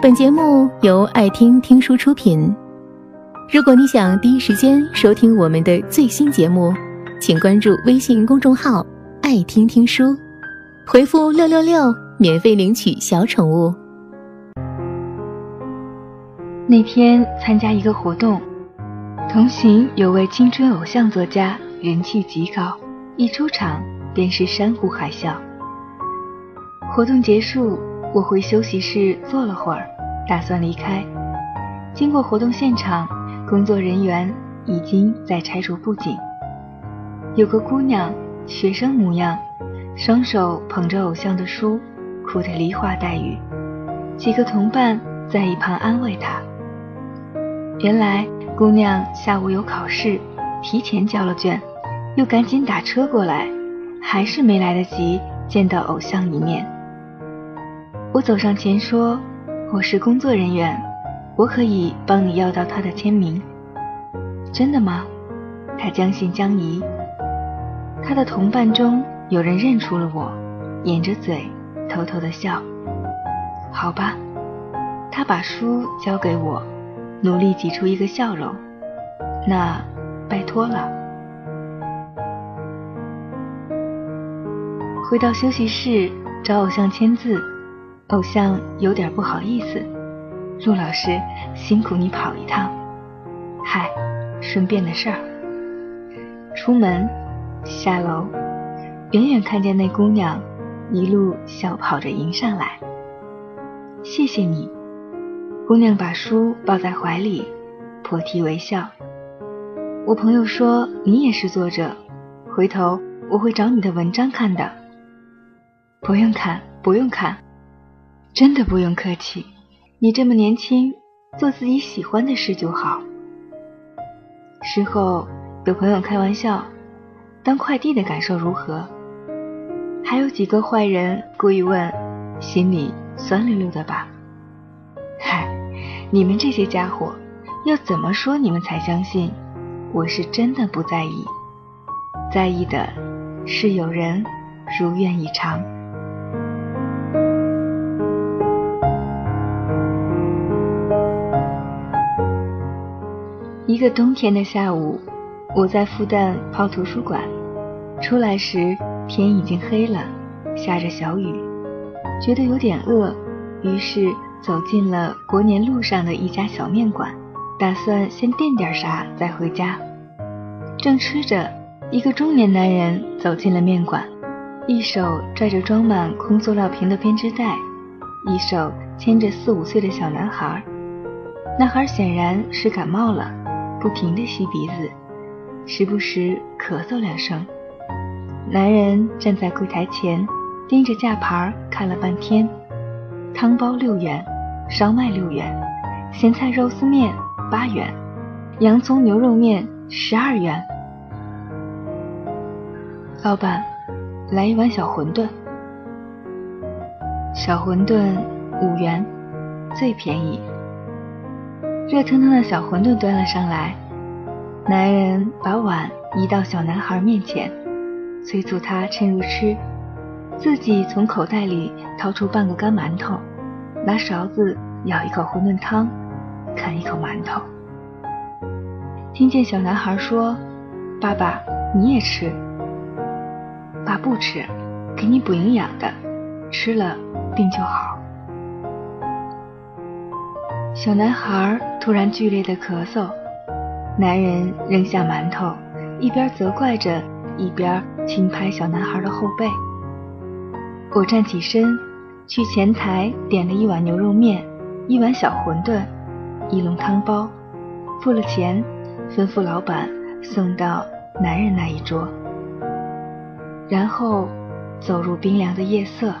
本节目由爱听听书出品。如果你想第一时间收听我们的最新节目，请关注微信公众号“爱听听书”，回复“六六六”免费领取小宠物。那天参加一个活动，同行有位青春偶像作家，人气极高，一出场便是山呼海啸。活动结束。我回休息室坐了会儿，打算离开。经过活动现场，工作人员已经在拆除布景。有个姑娘，学生模样，双手捧着偶像的书，哭得梨花带雨。几个同伴在一旁安慰她。原来姑娘下午有考试，提前交了卷，又赶紧打车过来，还是没来得及见到偶像一面。我走上前说：“我是工作人员，我可以帮你要到他的签名。”真的吗？他将信将疑。他的同伴中有人认出了我，掩着嘴偷偷的笑。好吧，他把书交给我，努力挤出一个笑容。那拜托了。回到休息室找偶像签字。偶像有点不好意思，陆老师辛苦你跑一趟，嗨，顺便的事儿。出门，下楼，远远看见那姑娘一路小跑着迎上来。谢谢你，姑娘把书抱在怀里，破涕为笑。我朋友说你也是作者，回头我会找你的文章看的。不用看，不用看。真的不用客气，你这么年轻，做自己喜欢的事就好。事后有朋友开玩笑，当快递的感受如何？还有几个坏人故意问，心里酸溜溜的吧？嗨，你们这些家伙，要怎么说你们才相信我是真的不在意？在意的是有人如愿以偿。一个冬天的下午，我在复旦泡图书馆，出来时天已经黑了，下着小雨，觉得有点饿，于是走进了国年路上的一家小面馆，打算先垫点啥再回家。正吃着，一个中年男人走进了面馆，一手拽着装满空塑料瓶的编织袋，一手牵着四五岁的小男孩。男孩显然是感冒了。不停地吸鼻子，时不时咳嗽两声。男人站在柜台前，盯着价牌看了半天。汤包六元，烧麦六元，咸菜肉丝面八元，洋葱牛肉面十二元。老板，来一碗小馄饨。小馄饨五元，最便宜。热腾腾的小馄饨端了上来，男人把碗移到小男孩面前，催促他趁热吃，自己从口袋里掏出半个干馒头，拿勺子舀一口馄饨汤，啃一口馒头。听见小男孩说：“爸爸，你也吃。”爸不吃，给你补营养的，吃了病就好。小男孩突然剧烈的咳嗽，男人扔下馒头，一边责怪着，一边轻拍小男孩的后背。我站起身，去前台点了一碗牛肉面，一碗小馄饨，一笼汤包，付了钱，吩咐老板送到男人那一桌，然后走入冰凉的夜色，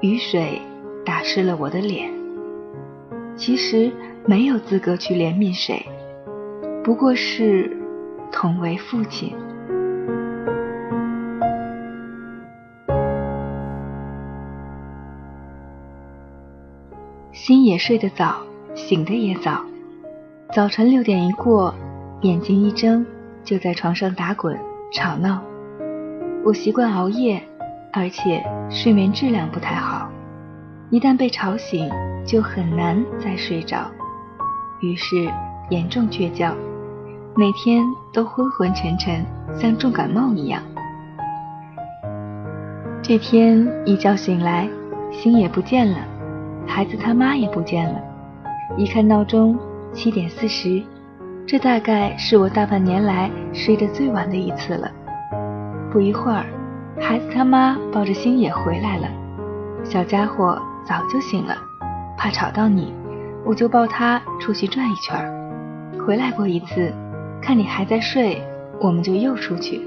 雨水打湿了我的脸。其实没有资格去怜悯谁，不过是同为父亲。心也睡得早，醒得也早。早晨六点一过，眼睛一睁，就在床上打滚吵闹。我习惯熬夜，而且睡眠质量不太好。一旦被吵醒，就很难再睡着，于是严重缺觉，每天都昏昏沉沉，像重感冒一样。这天一觉醒来，星也不见了，孩子他妈也不见了。一看闹钟，七点四十，这大概是我大半年来睡得最晚的一次了。不一会儿，孩子他妈抱着星野回来了，小家伙。早就醒了，怕吵到你，我就抱他出去转一圈回来过一次，看你还在睡，我们就又出去。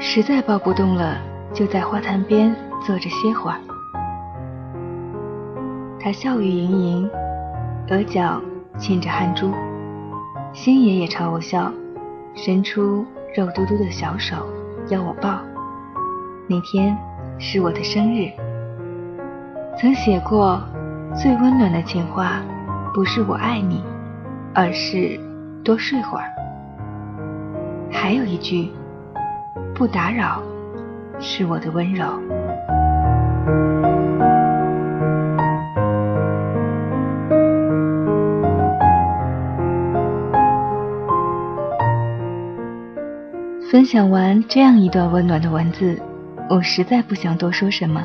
实在抱不动了，就在花坛边坐着歇会儿。他笑语盈盈，额角沁着汗珠。星爷也朝我笑，伸出肉嘟嘟的小手要我抱。那天是我的生日。曾写过，最温暖的情话，不是我爱你，而是多睡会儿。还有一句，不打扰，是我的温柔。分享完这样一段温暖的文字，我实在不想多说什么。